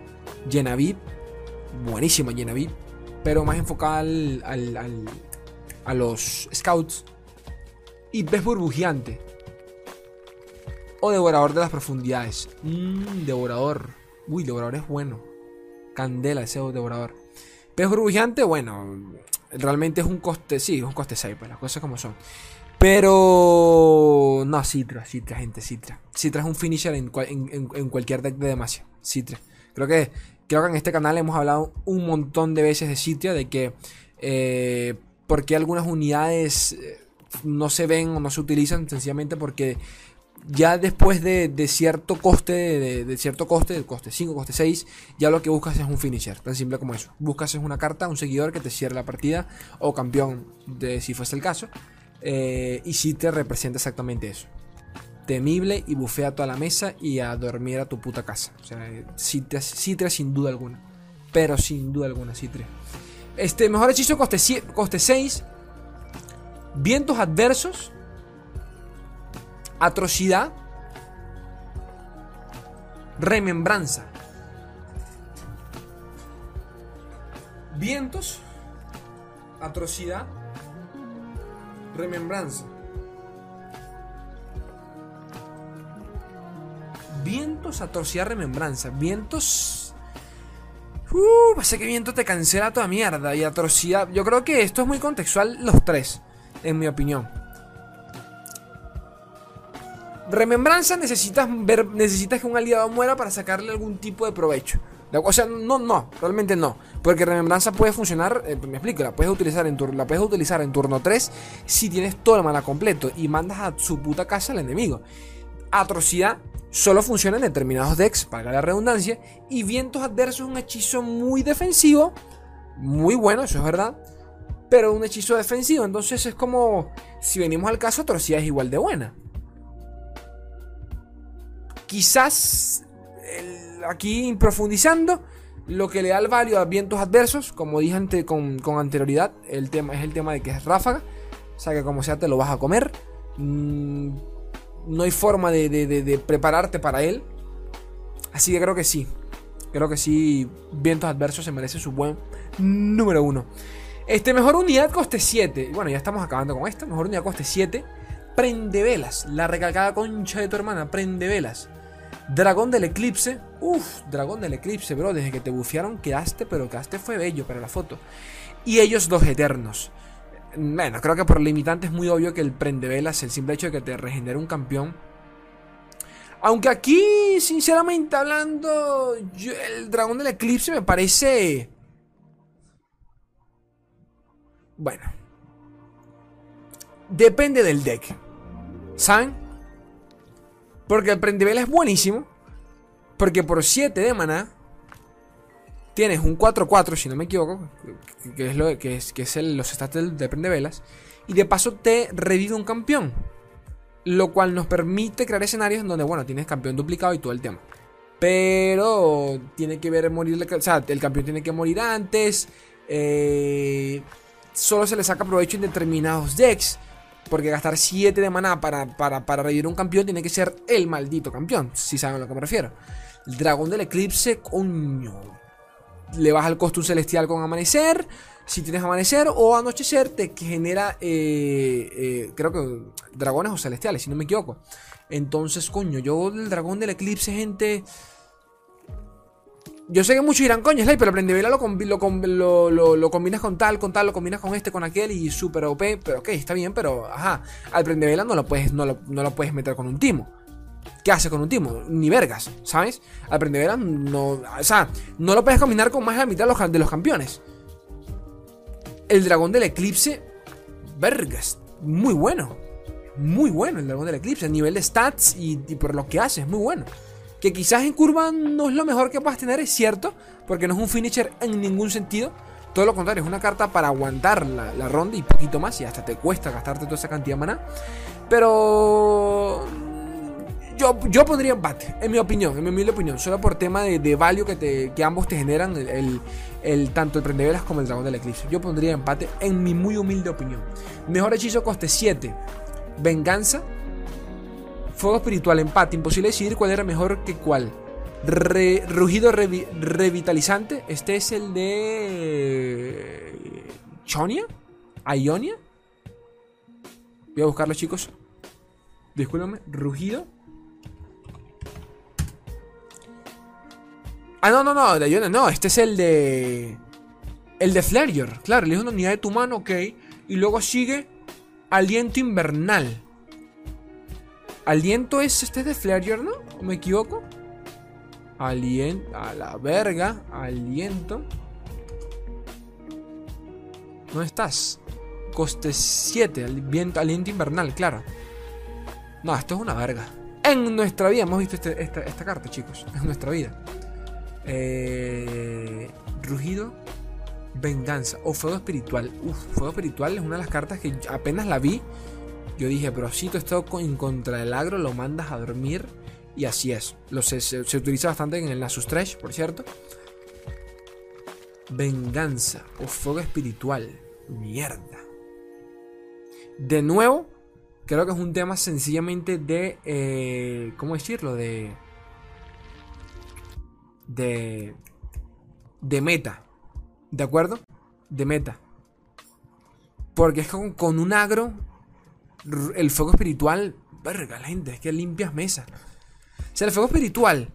Genevieve, buenísima Genevieve, pero más enfocada al, al, a los scouts. Y pez burbujeante. O devorador de las profundidades. Mmm, devorador. Uy, devorador es bueno. Candela ese devorador. Pez burbujeante, bueno, realmente es un coste, sí, es un coste 6, pues las cosas como son. Pero. No, Citra, Citra, gente, Citra. Citra es un finisher en, cualquier deck de Demacia. Citra. Creo que, creo que en este canal hemos hablado un montón de veces de Citra, de que. Eh, porque algunas unidades eh, no se ven o no se utilizan, sencillamente porque ya después de, cierto coste, de, cierto coste, coste 5, coste 6, ya lo que buscas es un finisher, tan simple como eso. Buscas es una carta, un seguidor que te cierre la partida, o campeón, de, si fuese el caso. Eh, y Citra representa exactamente eso. Temible y bufea a toda la mesa y a dormir a tu puta casa. O sea, Citra, sin duda alguna. Pero sin duda alguna, Citra. Este, mejor hechizo coste, coste 6. Vientos adversos. Atrocidad. Remembranza. Vientos. Atrocidad Remembranza. Vientos, atrocidad, remembranza. Vientos. Uh, pasa que viento te cancela toda mierda. Y atrocidad. Yo creo que esto es muy contextual, los tres, en mi opinión. Remembranza necesitas ver, necesitas que un aliado muera para sacarle algún tipo de provecho. O sea, no, no, realmente no. Porque remembranza puede funcionar, eh, me explico, la puedes utilizar en turno, la puedes utilizar en turno 3 si tienes todo el mana completo y mandas a su puta casa al enemigo. Atrocidad solo funciona en determinados decks, para la redundancia, y vientos adversos es un hechizo muy defensivo, muy bueno, eso es verdad, pero un hechizo defensivo, entonces es como si venimos al caso, atrocidad es igual de buena. Quizás aquí profundizando, lo que le da el valio a vientos adversos, como dije con, anterioridad, el tema, es el tema de que es ráfaga. O sea que como sea te lo vas a comer. Mm, no hay forma de, prepararte para él. Así que creo que sí. Creo que sí, vientos adversos se merece su buen número uno. Este, mejor unidad coste 7. Bueno, ya estamos acabando con esta. Mejor unidad coste 7. Prende velas. La recalcada concha de tu hermana. Prende velas. Dragón del eclipse. Uf, dragón del eclipse, bro. Desde que te bufearon quedaste, pero quedaste fue bello para la foto. Y ellos dos eternos. Bueno, creo que por limitante es muy obvio que el prende velas, el simple hecho de que te regenere un campeón. Aunque aquí, sinceramente hablando, el dragón del eclipse me parece bueno. Depende del deck. ¿Saben? Porque el prendevela es buenísimo. Porque por 7 de maná tienes un 4-4, si no me equivoco, que es, lo, que es, que es los stats de, de prendevelas, y de paso te revive un campeón. Lo cual nos permite crear escenarios en donde, bueno, tienes campeón duplicado y todo el tema. Pero tiene que ver morir, o sea, el campeón tiene que morir antes. Eh, solo se le saca provecho en determinados decks. Porque gastar 7 de maná para, para, para revivir un campeón tiene que ser el maldito campeón, si saben a lo que me refiero. El dragón del eclipse, coño. Le baja el costo un celestial con amanecer. Si tienes amanecer o anochecer, te genera, eh, eh, creo que dragones o celestiales, si no me equivoco. Entonces, coño, yo el dragón del eclipse, gente, yo sé que muchos dirán, coño, Sly, pero Prendevela lo, lo, lo, lo, combinas con tal, con tal, lo combinas con este, con aquel y super OP. Pero ok, está bien, pero ajá. Al Prendevela no lo puedes, no lo, no lo puedes meter con un timo. ¿Qué hace con un timo? Ni vergas, ¿sabes? Al Prendevela no. O sea, no lo puedes combinar con más de la mitad de los, campeones. El dragón del eclipse, vergas, muy bueno. Muy bueno el dragón del eclipse. A nivel de stats y, por lo que hace, es muy bueno. Que quizás en curva no es lo mejor que puedas tener, es cierto, porque no es un finisher en ningún sentido. Todo lo contrario, es una carta para aguantar la, ronda y poquito más, y hasta te cuesta gastarte toda esa cantidad de mana. Pero yo, yo pondría empate, en mi opinión, en mi humilde opinión, solo por tema de, de value que, te, que ambos te generan, el, el, tanto el prendevelas como el dragón del eclipse. Yo pondría empate en mi muy humilde opinión. Mejor hechizo coste 7, venganza, Fuego espiritual, empate. Imposible decidir cuál era mejor que cuál. rugido revitalizante. Este es el de. ¿Chonia? ¿Ionia? Voy a buscarlo, chicos. Discúlpame. Rugido. Ah, no, no, no. De Ionia no. Este es el de. El de Flareor. Claro, le una unidad de tu mano, ok. Y luego sigue. Aliento invernal. Aliento es este de Flareor, ¿no? ¿O me equivoco? Aliento. A la verga. Aliento. ¿Dónde estás? Coste 7. Aliento, aliento invernal, claro. No, esto es una verga. En nuestra vida hemos visto este, esta, carta, chicos. En nuestra vida. Eh, rugido. Venganza. O fuego espiritual. Uf, fuego espiritual es una de las cartas que apenas la vi. Yo dije, pero si tú estás en contra del agro, lo mandas a dormir. Y así es. Lo se, se, utiliza bastante en el Asus Trash, por cierto. Venganza o fuego espiritual. Mierda. De nuevo, creo que es un tema sencillamente de. Eh, ¿Cómo decirlo? De. De. De meta. ¿De acuerdo? De meta. Porque es con, con un agro el fuego espiritual, verga, la gente, es que limpias mesas. O sea, el fuego espiritual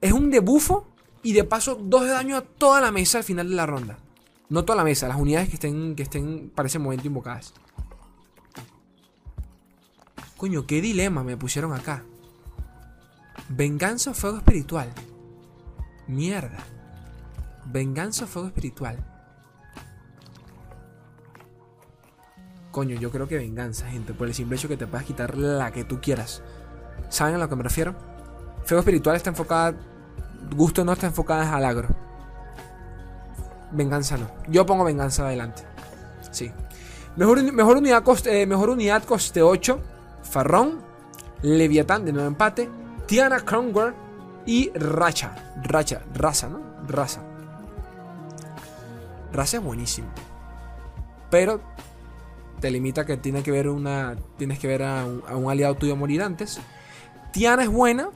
es un debufo y de paso dos de daño a toda la mesa al final de la ronda. No toda la mesa, las unidades que estén, que estén para ese momento invocadas. Coño, qué dilema me pusieron acá. Venganza o fuego espiritual. Mierda. Venganza fuego espiritual. Coño, yo creo que venganza, gente, por el simple hecho que te puedas quitar la que tú quieras. ¿Saben a lo que me refiero? Fuego espiritual está enfocada, gusto no está enfocada al agro. Venganza no. Yo pongo venganza adelante. Sí. Mejor, mejor, unidad, coste, eh, mejor unidad coste 8. Farrón. Leviatán de nuevo empate. Tiana Kronwer y Racha. Racha. Raza, ¿no? Raza. Raza es buenísimo. Pero te limita que tiene que ver una. Tienes que ver a un, aliado tuyo morir antes. Tiana es buena,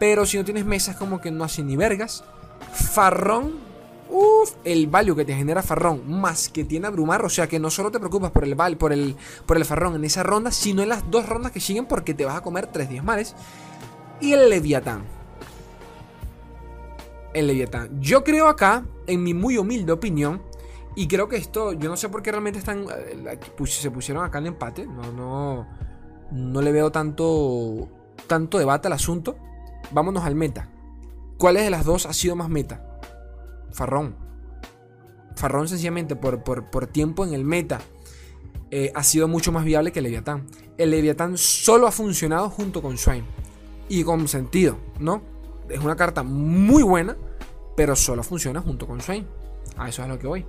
pero si no tienes mesas como que no hace ni vergas. Farrón. Uf, el value que te genera Farrón, más que tiene Abrumar, o sea que no solo te preocupas por el val, por el, por el Farrón en esa ronda, sino en las dos rondas que siguen porque te vas a comer 3 diezmales. Y el Leviatán. El Leviatán. Yo creo acá, en mi muy humilde opinión, y creo que esto, yo no sé por qué realmente están, eh, se pusieron acá en empate, no, no, no le veo tanto, tanto debate al asunto. Vámonos al meta. ¿Cuáles de las dos ha sido más meta? Farrón. Farrón sencillamente por, por, tiempo en el meta eh, ha sido mucho más viable que el Leviatán. El Leviatán solo ha funcionado junto con Swain. Y con sentido, ¿no? Es una carta muy buena, pero solo funciona junto con Swain. A eso es a lo que voy.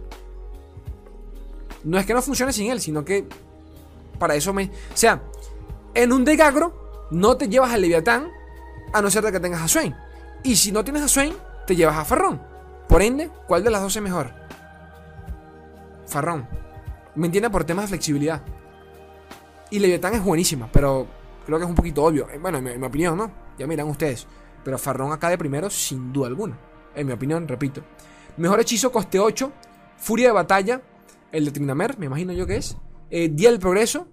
No es que no funcione sin él, sino que para eso me... O sea, en un deck agro no te llevas al Leviatán a no ser de que tengas a Swain. Y si no tienes a Swain, te llevas a Farrón. Por ende, ¿cuál de las dos es mejor? Farrón. Me entiende por temas de flexibilidad. Y Leviatán es buenísima, pero creo que es un poquito obvio. Eh, bueno, en mi, opinión, ¿no? Ya miran ustedes. Pero Farrón acá de primero, sin duda alguna. En mi opinión, repito. Mejor hechizo, coste 8. Furia de batalla. El de Trinamer, me imagino yo que es. Eh, Día del Progreso.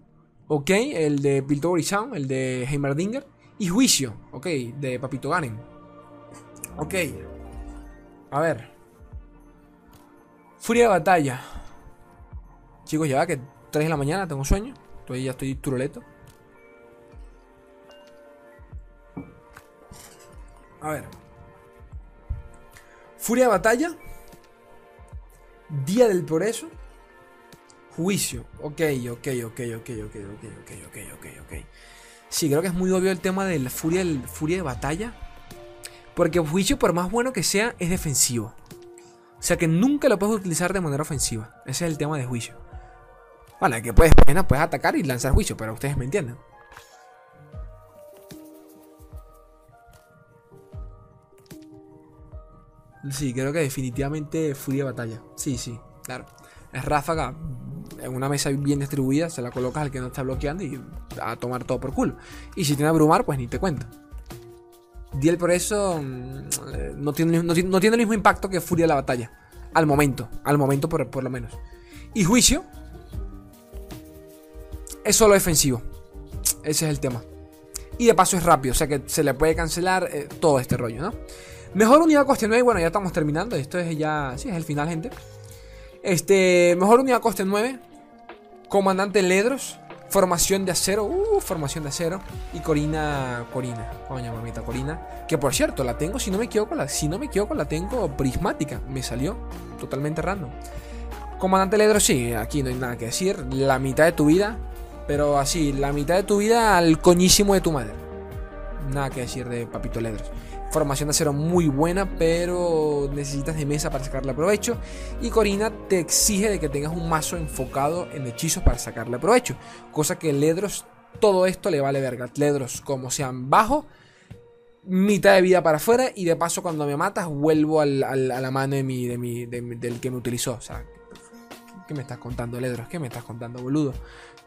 Ok. El de Piltover Sound. El de Heimerdinger. Y Juicio. Ok. De Papito Ganen. Ok. A ver. Furia de batalla. Chicos, ya va que 3 de la mañana, tengo sueño. Estoy, ya estoy turoleto. A ver. Furia de batalla. Día del progreso. Juicio. Ok, ok, ok, ok, ok, ok, ok, ok, ok, ok. Sí, creo que es muy obvio el tema de la furia, furia de batalla. Porque juicio, por más bueno que sea, es defensivo. O sea que nunca lo puedes utilizar de manera ofensiva. Ese es el tema de juicio. Bueno, que puedes, puedes atacar y lanzar juicio, pero ustedes me entienden. Sí, creo que definitivamente furia de batalla. Sí, sí, claro. Es ráfaga en una mesa bien distribuida, se la colocas al que no está bloqueando y a tomar todo por culo. Y si tiene abrumar, pues ni te cuento. Diel por eso mm, no tiene, no, tiene, el mismo impacto que Furia de la Batalla. Al momento, al momento por, por lo menos. Y Juicio es solo defensivo. Ese es el tema. Y de paso es rápido, o sea que se le puede cancelar eh, todo este rollo, ¿no? Mejor unidad coste 9, bueno, ya estamos terminando. Esto es ya, sí, es el final, gente. Este, mejor unidad coste 9. Comandante Ledros. Formación de acero, uh, formación de acero. Y Corina, Corina, coño mamita, Corina. Que por cierto, la tengo, si no me equivoco, la, si no me equivoco, la tengo prismática. Me salió totalmente random. Comandante Ledro, sí, aquí no hay nada que decir. La mitad de tu vida, pero así, la mitad de tu vida al coñísimo de tu madre. Nada que decir de Papito Ledros. Formación de acero muy buena, pero necesitas de mesa para sacarle provecho. Y Corina te exige de que tengas un mazo enfocado en hechizos para sacarle provecho. Cosa que Ledros, todo esto le vale verga. Ledros, como sean bajo, mitad de vida para afuera. Y de paso, cuando me matas, vuelvo a la mano de mi, de del que me utilizó. O sea, ¿qué me estás contando, Ledros? ¿Qué me estás contando, boludo?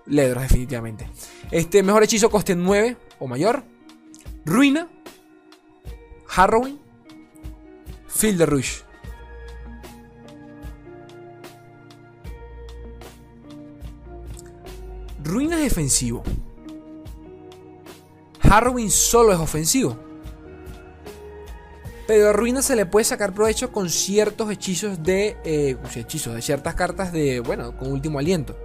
Ledros, definitivamente. Este mejor hechizo coste 9 o mayor. Ruina Harrowing, Field Rush. Ruina es defensivo. Harrowing solo es ofensivo. Pero a Ruina se le puede sacar provecho con ciertos hechizos de. Eh, hechizos, de ciertas cartas de. Bueno, con último aliento.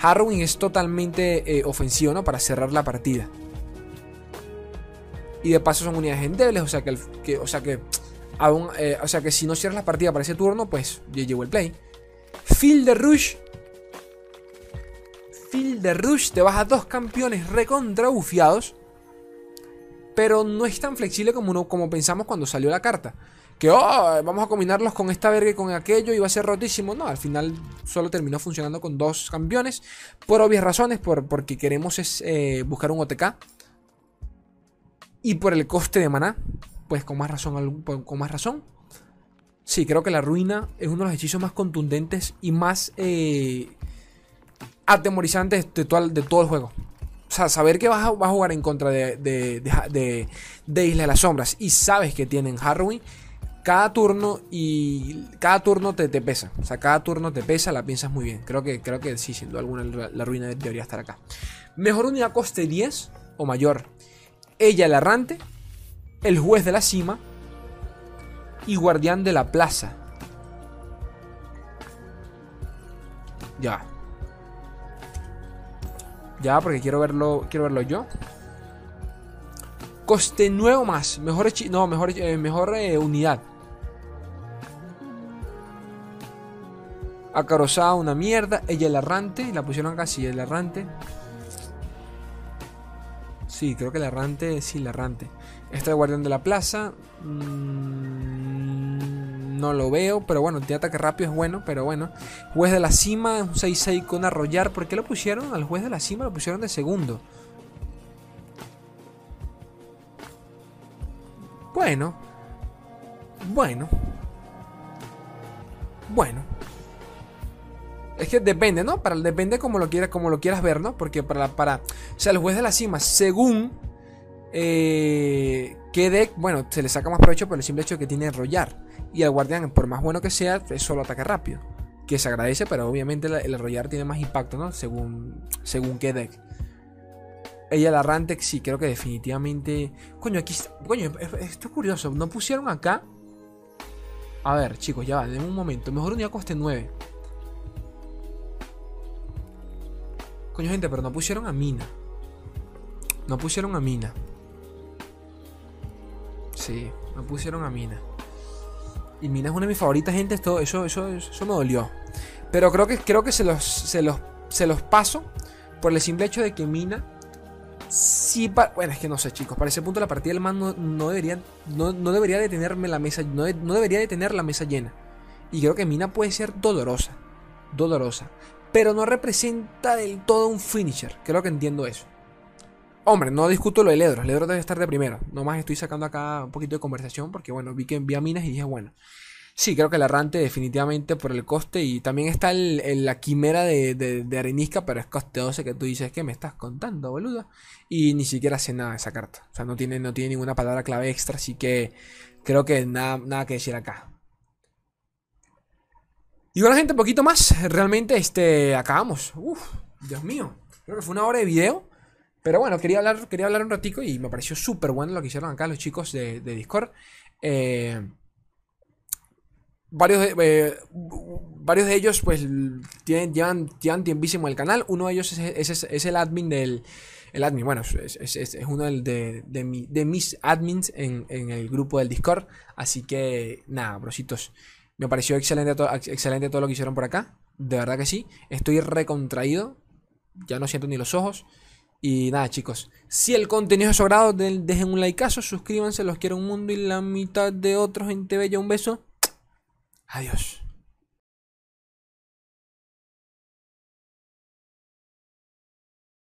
Harrowing es totalmente eh, ofensivo. Para cerrar la partida. Y de paso son unidades endebles, o sea que, o sea que, eh, o sea que si no cierras la partida para ese turno, pues ya llegó el play. Field de Rush. Field de Rush, te vas a dos campeones recontra Pero no es tan flexible como, como pensamos cuando salió la carta. Que oh, vamos a combinarlos con esta verga y con aquello y va a ser rotísimo. No, al final solo terminó funcionando con dos campeones. Por obvias razones, por, porque queremos es, eh, buscar un OTK y por el coste de maná, pues con más razón, con más razón. Sí, creo que la ruina es uno de los hechizos más contundentes y más eh, atemorizantes de todo, el juego. O sea, saber que vas a, jugar en contra de, de, de, Isla de las Sombras y sabes que tienen Harrowing, cada turno y cada turno te, te, pesa. O sea, cada turno te pesa, la piensas muy bien. Creo que, creo que sí, sin duda alguna, la, ruina debería estar acá. Mejor unidad coste 10 o mayor. Ella el errante, el juez de la cima y guardián de la plaza. Ya. Ya, porque quiero verlo, quiero verlo yo. Coste nuevo más. Mejor, no, mejor, eh, mejor eh, unidad. Acarosada una mierda. Ella el errante. La pusieron acá, sí, el errante. Sí, creo que el errante, sí, el errante. Este el guardián de la plaza. Mm, no lo veo, pero bueno, tiene ataque rápido es bueno, pero bueno. Juez de la cima, un 6-6 con arrollar. ¿Por qué lo pusieron al juez de la cima? Lo pusieron de segundo. Bueno. Bueno. Bueno. Es que depende, ¿no? Para, depende como lo quieras, como lo quieras ver, ¿no? Porque para, para. O sea, el juez de la cima, según. Eh, qué deck, bueno, se le saca más provecho por el simple hecho de que tiene rollar. Y el guardián, por más bueno que sea, es solo ataque rápido. Que se agradece, pero obviamente el, rollar tiene más impacto, ¿no? Según, según qué deck. Ella la Rantex, sí, creo que definitivamente. Coño, aquí. Coño, esto es curioso. No pusieron acá. A ver, chicos, ya va, un momento. Mejor unidad coste 9. Coño, gente, pero no pusieron a Mina. No pusieron a Mina. Sí, no pusieron a Mina. Y Mina es una de mis favoritas, gente. Esto, eso, eso, eso me dolió. Pero creo que, creo que se, los, se, los, se los paso por el simple hecho de que Mina Sí, bueno, es que no sé, chicos. Para ese punto la partida del man no, debería, no, debería de tenerme la mesa, no, debería de tener la mesa llena. Y creo que Mina puede ser dolorosa, dolorosa, pero no representa del todo un finisher. Creo que entiendo eso. Hombre, no discuto lo de Ledro. Ledro debe estar de primero. Nomás estoy sacando acá un poquito de conversación porque, bueno, vi que envía minas y dije, bueno, Sí, creo que el errante definitivamente por el coste y también está la quimera de, de, Arenisca, pero es coste 12 que tú dices, ¿qué me estás contando, boludo? Y ni siquiera hace nada esa carta. O sea, no tiene, no tiene ninguna palabra clave extra, así que creo que nada, nada que decir acá. Y bueno, gente, poquito más. Realmente, este, acabamos. Uf, Dios mío. Creo que fue una hora de video. Pero bueno, quería hablar, quería hablar un ratico y me pareció súper bueno lo que hicieron acá los chicos de, Discord. Eh, varios de, eh, varios de ellos pues llevan, llevan tiempísimo el canal. Uno de ellos es, el admin del... El admin, bueno, es, uno de, de, mis admins en, el grupo del Discord. Así que nada, brositos. Me pareció excelente, excelente todo lo que hicieron por acá. De verdad que sí. Estoy recontraído. Ya no siento ni los ojos. Y nada, chicos. Si el contenido es de dejen un likeazo, suscríbanse, los quiero un mundo y la mitad de otros en TV. Un beso. Adiós.